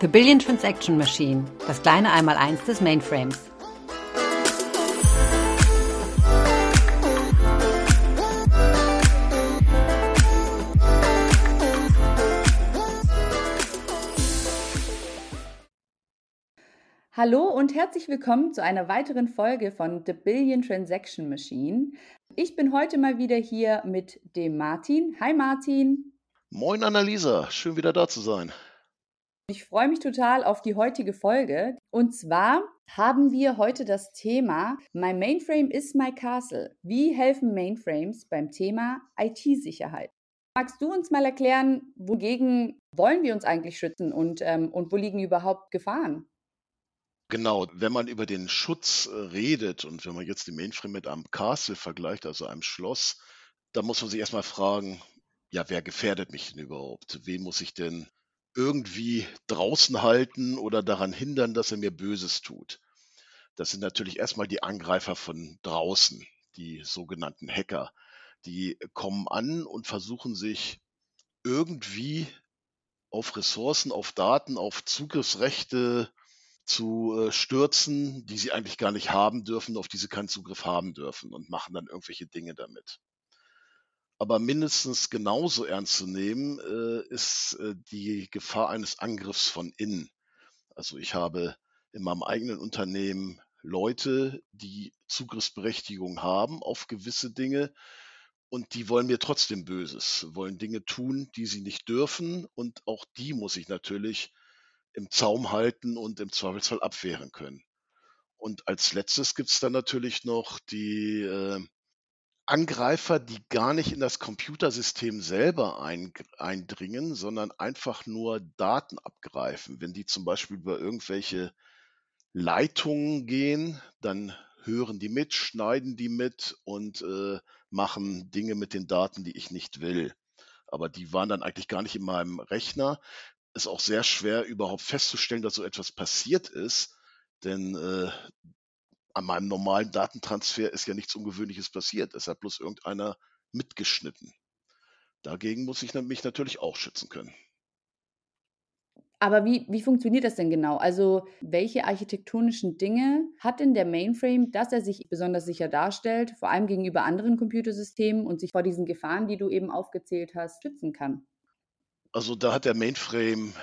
The Billion Transaction Machine, das kleine Einmaleins des Mainframes. Hallo und herzlich willkommen zu einer weiteren Folge von The Billion Transaction Machine. Ich bin heute mal wieder hier mit dem Martin. Hi Martin. Moin Annalisa, schön wieder da zu sein. Ich freue mich total auf die heutige Folge. Und zwar haben wir heute das Thema My Mainframe is my castle. Wie helfen Mainframes beim Thema IT-Sicherheit? Magst du uns mal erklären, wogegen wollen wir uns eigentlich schützen und, ähm, und wo liegen überhaupt Gefahren? Genau, wenn man über den Schutz äh, redet und wenn man jetzt den Mainframe mit einem Castle vergleicht, also einem Schloss, da muss man sich erstmal fragen, ja, wer gefährdet mich denn überhaupt? Wen muss ich denn irgendwie draußen halten oder daran hindern, dass er mir Böses tut. Das sind natürlich erstmal die Angreifer von draußen, die sogenannten Hacker. Die kommen an und versuchen sich irgendwie auf Ressourcen, auf Daten, auf Zugriffsrechte zu äh, stürzen, die sie eigentlich gar nicht haben dürfen, auf die sie keinen Zugriff haben dürfen und machen dann irgendwelche Dinge damit. Aber mindestens genauso ernst zu nehmen äh, ist äh, die Gefahr eines Angriffs von innen. Also ich habe in meinem eigenen Unternehmen Leute, die Zugriffsberechtigung haben auf gewisse Dinge und die wollen mir trotzdem Böses, wollen Dinge tun, die sie nicht dürfen und auch die muss ich natürlich im Zaum halten und im Zweifelsfall abwehren können. Und als letztes gibt es dann natürlich noch die äh, Angreifer, die gar nicht in das Computersystem selber eindringen, sondern einfach nur Daten abgreifen. Wenn die zum Beispiel über irgendwelche Leitungen gehen, dann hören die mit, schneiden die mit und äh, machen Dinge mit den Daten, die ich nicht will. Aber die waren dann eigentlich gar nicht in meinem Rechner. Ist auch sehr schwer überhaupt festzustellen, dass so etwas passiert ist, denn äh, an meinem normalen Datentransfer ist ja nichts Ungewöhnliches passiert. Es hat bloß irgendeiner mitgeschnitten. Dagegen muss ich mich natürlich auch schützen können. Aber wie, wie funktioniert das denn genau? Also, welche architektonischen Dinge hat denn der Mainframe, dass er sich besonders sicher darstellt, vor allem gegenüber anderen Computersystemen und sich vor diesen Gefahren, die du eben aufgezählt hast, schützen kann? Also, da hat der Mainframe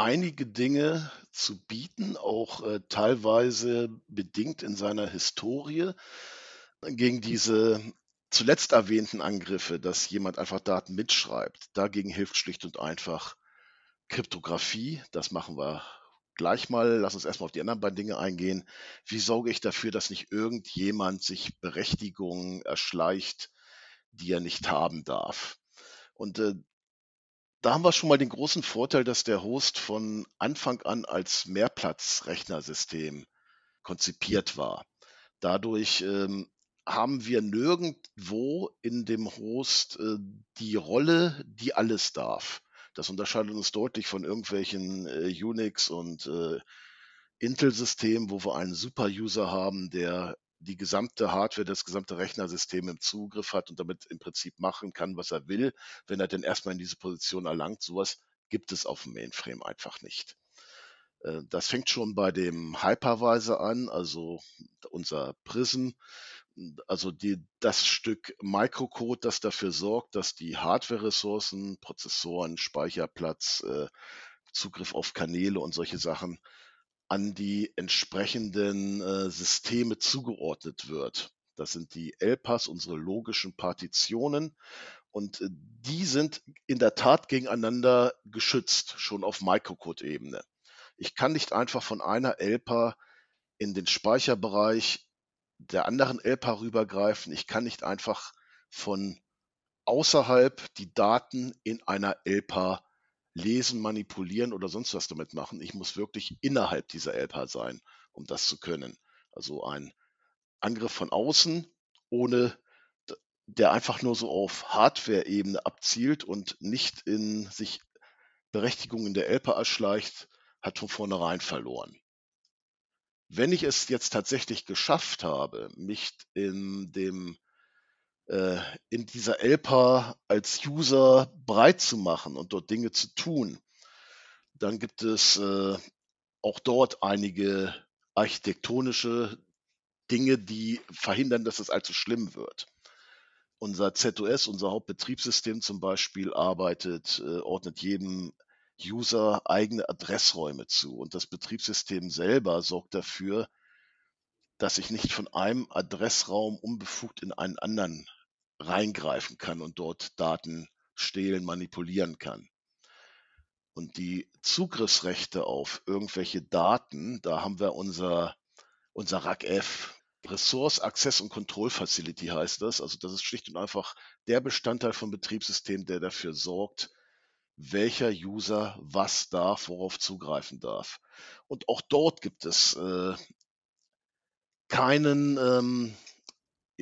einige Dinge zu bieten, auch äh, teilweise bedingt in seiner Historie gegen diese zuletzt erwähnten Angriffe, dass jemand einfach Daten mitschreibt. Dagegen hilft schlicht und einfach Kryptographie. Das machen wir gleich mal. Lass uns erstmal auf die anderen beiden Dinge eingehen. Wie sorge ich dafür, dass nicht irgendjemand sich Berechtigungen erschleicht, die er nicht haben darf? Und äh, da haben wir schon mal den großen Vorteil, dass der Host von Anfang an als Mehrplatzrechnersystem konzipiert war. Dadurch ähm, haben wir nirgendwo in dem Host äh, die Rolle, die alles darf. Das unterscheidet uns deutlich von irgendwelchen äh, Unix und äh, Intel-Systemen, wo wir einen Super-User haben, der die gesamte Hardware, das gesamte Rechnersystem im Zugriff hat und damit im Prinzip machen kann, was er will, wenn er denn erstmal in diese Position erlangt. Sowas gibt es auf dem Mainframe einfach nicht. Äh, das fängt schon bei dem Hypervisor an, also unser Prism, also die, das Stück Microcode, das dafür sorgt, dass die Hardware-Ressourcen, Prozessoren, Speicherplatz, äh, Zugriff auf Kanäle und solche Sachen an die entsprechenden äh, Systeme zugeordnet wird. Das sind die LPAs, unsere logischen Partitionen. Und äh, die sind in der Tat gegeneinander geschützt, schon auf Microcode-Ebene. Ich kann nicht einfach von einer LPA in den Speicherbereich der anderen LPA rübergreifen. Ich kann nicht einfach von außerhalb die Daten in einer LPA lesen, manipulieren oder sonst was damit machen. Ich muss wirklich innerhalb dieser LPA sein, um das zu können. Also ein Angriff von außen, ohne der einfach nur so auf Hardware-Ebene abzielt und nicht in sich Berechtigungen der LPA erschleicht, hat von vornherein verloren. Wenn ich es jetzt tatsächlich geschafft habe, mich in dem in dieser ELPA als User breit zu machen und dort Dinge zu tun, dann gibt es äh, auch dort einige architektonische Dinge, die verhindern, dass es allzu schlimm wird. Unser ZOS, unser Hauptbetriebssystem zum Beispiel, arbeitet, äh, ordnet jedem User eigene Adressräume zu. Und das Betriebssystem selber sorgt dafür, dass ich nicht von einem Adressraum unbefugt in einen anderen reingreifen kann und dort Daten stehlen, manipulieren kann. Und die Zugriffsrechte auf irgendwelche Daten, da haben wir unser, unser RACF, Resource Access und Control Facility heißt das. Also das ist schlicht und einfach der Bestandteil vom Betriebssystem, der dafür sorgt, welcher User was darf, worauf zugreifen darf. Und auch dort gibt es äh, keinen ähm,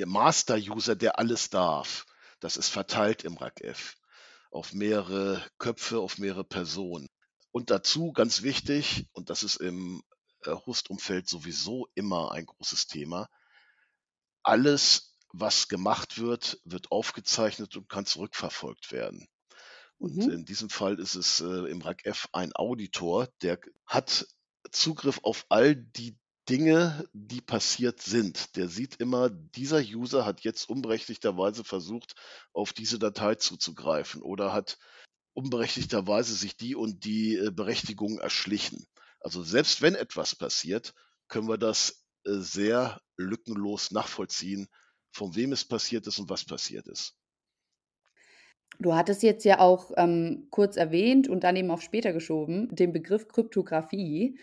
Master-User, der alles darf. Das ist verteilt im RACF auf mehrere Köpfe, auf mehrere Personen. Und dazu ganz wichtig, und das ist im äh, Hostumfeld sowieso immer ein großes Thema, alles, was gemacht wird, wird aufgezeichnet und kann zurückverfolgt werden. Und mhm. in diesem Fall ist es äh, im RACF ein Auditor, der hat Zugriff auf all die Dinge, die passiert sind. Der sieht immer, dieser User hat jetzt unberechtigterweise versucht, auf diese Datei zuzugreifen oder hat unberechtigterweise sich die und die äh, Berechtigung erschlichen. Also selbst wenn etwas passiert, können wir das äh, sehr lückenlos nachvollziehen, von wem es passiert ist und was passiert ist. Du hattest jetzt ja auch ähm, kurz erwähnt und dann eben auf später geschoben, den Begriff Kryptographie.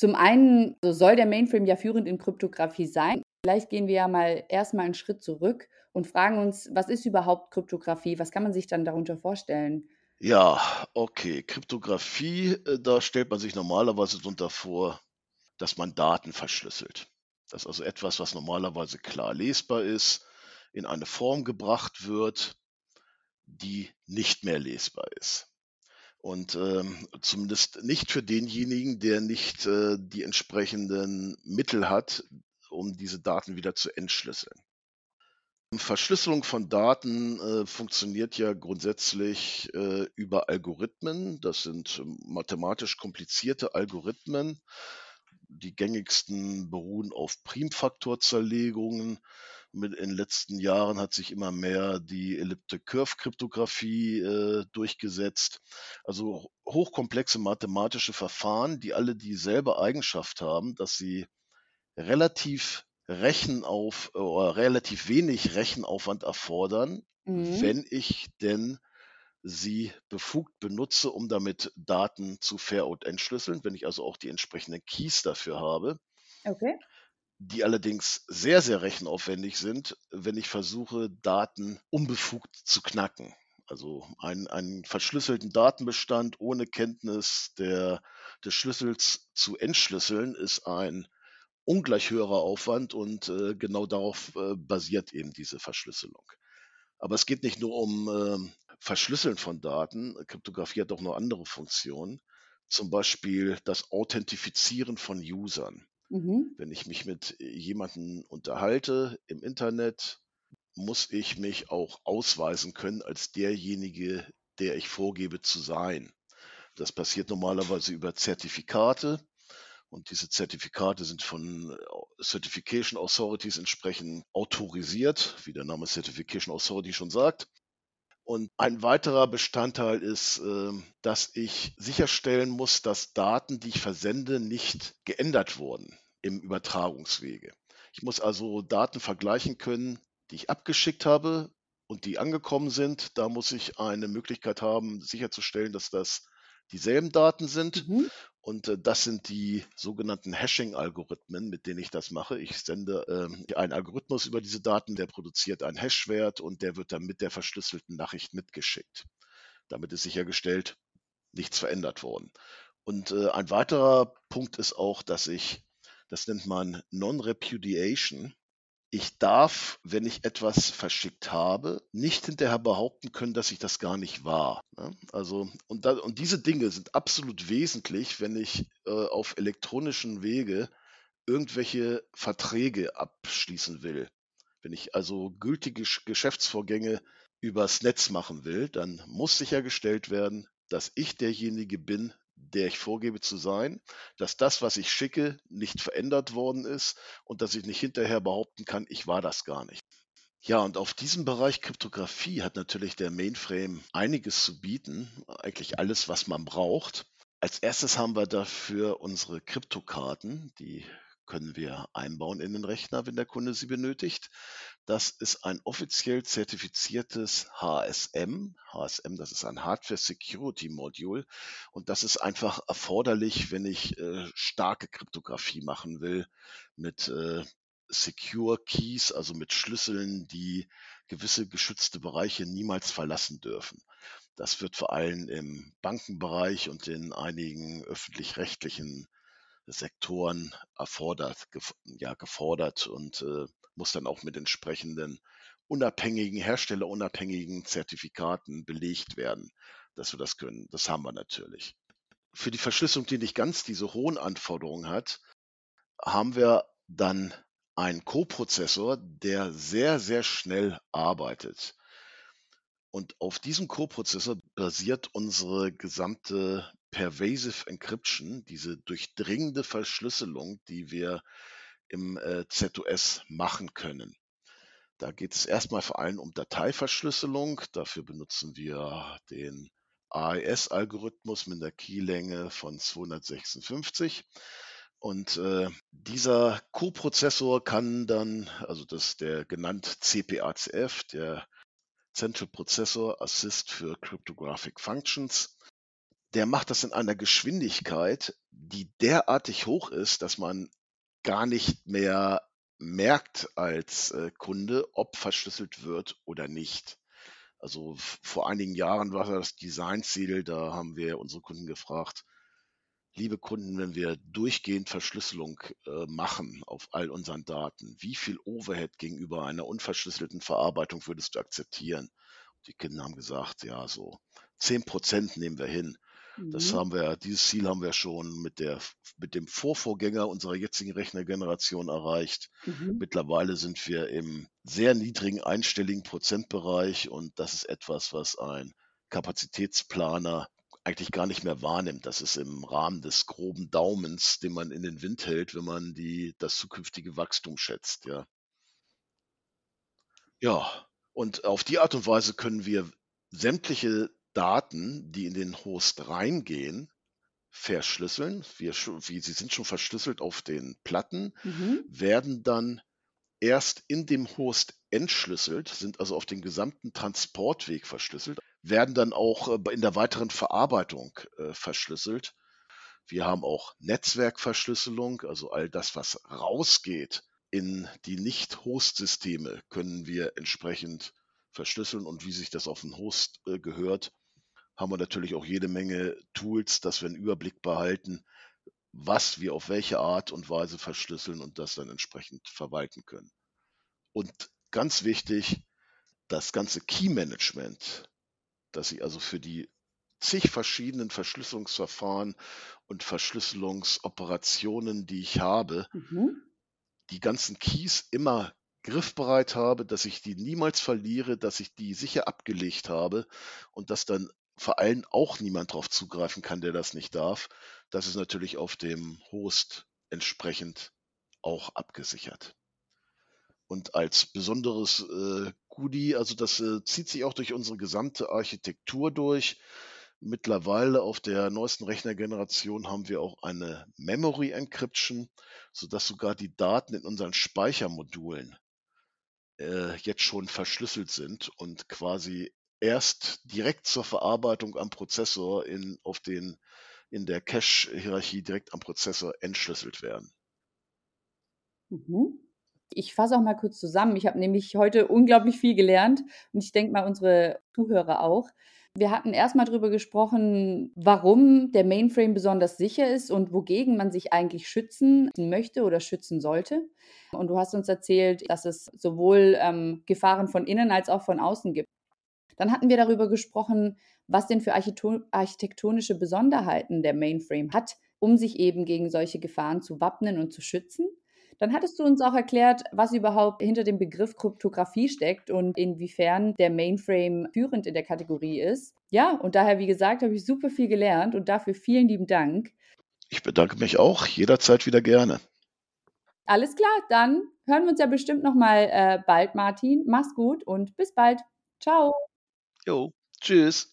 Zum einen so soll der Mainframe ja führend in Kryptographie sein. Vielleicht gehen wir ja mal erstmal einen Schritt zurück und fragen uns, was ist überhaupt Kryptographie? Was kann man sich dann darunter vorstellen? Ja, okay. Kryptographie, äh, da stellt man sich normalerweise darunter vor, dass man Daten verschlüsselt. Dass also etwas, was normalerweise klar lesbar ist, in eine Form gebracht wird, die nicht mehr lesbar ist. Und ähm, zumindest nicht für denjenigen, der nicht äh, die entsprechenden Mittel hat, um diese Daten wieder zu entschlüsseln. Verschlüsselung von Daten äh, funktioniert ja grundsätzlich äh, über Algorithmen. Das sind mathematisch komplizierte Algorithmen. Die gängigsten beruhen auf Primfaktorzerlegungen mit in den letzten Jahren hat sich immer mehr die Elliptic Curve Kryptographie äh, durchgesetzt. Also hochkomplexe mathematische Verfahren, die alle dieselbe Eigenschaft haben, dass sie relativ Rechenauf oder relativ wenig Rechenaufwand erfordern, mhm. wenn ich denn sie befugt benutze, um damit Daten zu ver- und entschlüsseln, wenn ich also auch die entsprechenden Keys dafür habe. Okay die allerdings sehr, sehr rechenaufwendig sind, wenn ich versuche, Daten unbefugt zu knacken. Also einen, einen verschlüsselten Datenbestand ohne Kenntnis der, des Schlüssels zu entschlüsseln, ist ein ungleich höherer Aufwand und äh, genau darauf äh, basiert eben diese Verschlüsselung. Aber es geht nicht nur um äh, Verschlüsseln von Daten. Kryptographie hat auch noch andere Funktionen. Zum Beispiel das Authentifizieren von Usern. Mhm. Wenn ich mich mit jemandem unterhalte im Internet, muss ich mich auch ausweisen können als derjenige, der ich vorgebe zu sein. Das passiert normalerweise über Zertifikate. Und diese Zertifikate sind von äh, Certification Authorities entsprechend autorisiert, wie der Name Certification Authority schon sagt. Und ein weiterer Bestandteil ist, ähm, dass ich sicherstellen muss, dass Daten, die ich versende, nicht geändert wurden im Übertragungswege. Ich muss also Daten vergleichen können, die ich abgeschickt habe und die angekommen sind. Da muss ich eine Möglichkeit haben, sicherzustellen, dass das dieselben Daten sind. Mhm. Und äh, das sind die sogenannten Hashing-Algorithmen, mit denen ich das mache. Ich sende äh, einen Algorithmus über diese Daten, der produziert einen Hashwert und der wird dann mit der verschlüsselten Nachricht mitgeschickt. Damit ist sichergestellt, nichts verändert worden. Und äh, ein weiterer Punkt ist auch, dass ich, das nennt man Non-Repudiation, ich darf, wenn ich etwas verschickt habe, nicht hinterher behaupten können, dass ich das gar nicht war. Ne? Also, und, da, und diese Dinge sind absolut wesentlich, wenn ich äh, auf elektronischen Wege irgendwelche Verträge abschließen will. Wenn ich also gültige Geschäftsvorgänge übers Netz machen will, dann muss sichergestellt werden, dass ich derjenige bin, der ich vorgebe zu sein, dass das, was ich schicke, nicht verändert worden ist und dass ich nicht hinterher behaupten kann, ich war das gar nicht. Ja, und auf diesem Bereich Kryptographie hat natürlich der Mainframe einiges zu bieten, eigentlich alles, was man braucht. Als erstes haben wir dafür unsere Kryptokarten, die können wir einbauen in den Rechner, wenn der Kunde sie benötigt. Das ist ein offiziell zertifiziertes HSM. HSM, das ist ein Hardware Security Module. Und das ist einfach erforderlich, wenn ich äh, starke Kryptographie machen will mit äh, Secure Keys, also mit Schlüsseln, die gewisse geschützte Bereiche niemals verlassen dürfen. Das wird vor allem im Bankenbereich und in einigen öffentlich-rechtlichen Sektoren erfordert, ja, gefordert und äh, muss dann auch mit entsprechenden unabhängigen, herstellerunabhängigen Zertifikaten belegt werden, dass wir das können. Das haben wir natürlich. Für die Verschlüsselung, die nicht ganz diese hohen Anforderungen hat, haben wir dann einen Co-Prozessor, der sehr, sehr schnell arbeitet. Und auf diesem Co-Prozessor basiert unsere gesamte Pervasive Encryption, diese durchdringende Verschlüsselung, die wir im äh, ZOS machen können. Da geht es erstmal vor allem um Dateiverschlüsselung. Dafür benutzen wir den AES-Algorithmus mit einer Keylänge von 256. Und äh, dieser Co-Prozessor kann dann, also das der genannt CPACF, der Central Processor Assist für Cryptographic Functions, der macht das in einer Geschwindigkeit, die derartig hoch ist, dass man gar nicht mehr merkt als äh, Kunde, ob verschlüsselt wird oder nicht. Also vor einigen Jahren war das Designziel, da haben wir unsere Kunden gefragt, liebe Kunden, wenn wir durchgehend Verschlüsselung äh, machen auf all unseren Daten, wie viel Overhead gegenüber einer unverschlüsselten Verarbeitung würdest du akzeptieren? Die Kinder haben gesagt, ja, so 10 Prozent nehmen wir hin. Das mhm. haben wir, dieses Ziel haben wir schon mit der, mit dem Vorvorgänger unserer jetzigen Rechnergeneration erreicht. Mhm. Mittlerweile sind wir im sehr niedrigen einstelligen Prozentbereich und das ist etwas, was ein Kapazitätsplaner eigentlich gar nicht mehr wahrnimmt. Das ist im Rahmen des groben Daumens, den man in den Wind hält, wenn man die, das zukünftige Wachstum schätzt, ja. Ja, und auf die Art und Weise können wir sämtliche Daten, die in den Host reingehen, verschlüsseln. Wir, wie, sie sind schon verschlüsselt auf den Platten, mhm. werden dann erst in dem Host entschlüsselt, sind also auf den gesamten Transportweg verschlüsselt, werden dann auch äh, in der weiteren Verarbeitung äh, verschlüsselt. Wir haben auch Netzwerkverschlüsselung, also all das, was rausgeht in die Nicht-Host-Systeme, können wir entsprechend verschlüsseln und wie sich das auf den Host äh, gehört, haben wir natürlich auch jede Menge Tools, dass wir einen Überblick behalten, was wir auf welche Art und Weise verschlüsseln und das dann entsprechend verwalten können. Und ganz wichtig, das ganze Key Management, dass ich also für die zig verschiedenen Verschlüsselungsverfahren und Verschlüsselungsoperationen, die ich habe, mhm. die ganzen Keys immer griffbereit habe, dass ich die niemals verliere, dass ich die sicher abgelegt habe und dass dann vor allem auch niemand darauf zugreifen kann, der das nicht darf. Das ist natürlich auf dem Host entsprechend auch abgesichert. Und als besonderes äh, Goodie, also das äh, zieht sich auch durch unsere gesamte Architektur durch. Mittlerweile auf der neuesten Rechnergeneration haben wir auch eine Memory Encryption, sodass sogar die Daten in unseren Speichermodulen äh, jetzt schon verschlüsselt sind und quasi erst direkt zur Verarbeitung am Prozessor in, auf den, in der Cache-Hierarchie direkt am Prozessor entschlüsselt werden. Mhm. Ich fasse auch mal kurz zusammen. Ich habe nämlich heute unglaublich viel gelernt und ich denke mal unsere Zuhörer auch. Wir hatten erstmal darüber gesprochen, warum der Mainframe besonders sicher ist und wogegen man sich eigentlich schützen möchte oder schützen sollte. Und du hast uns erzählt, dass es sowohl ähm, Gefahren von innen als auch von außen gibt. Dann hatten wir darüber gesprochen, was denn für architektonische Besonderheiten der Mainframe hat, um sich eben gegen solche Gefahren zu wappnen und zu schützen. Dann hattest du uns auch erklärt, was überhaupt hinter dem Begriff Kryptographie steckt und inwiefern der Mainframe führend in der Kategorie ist. Ja, und daher, wie gesagt, habe ich super viel gelernt und dafür vielen lieben Dank. Ich bedanke mich auch jederzeit wieder gerne. Alles klar, dann hören wir uns ja bestimmt noch mal äh, bald, Martin. Mach's gut und bis bald. Ciao. Jo, tschüss.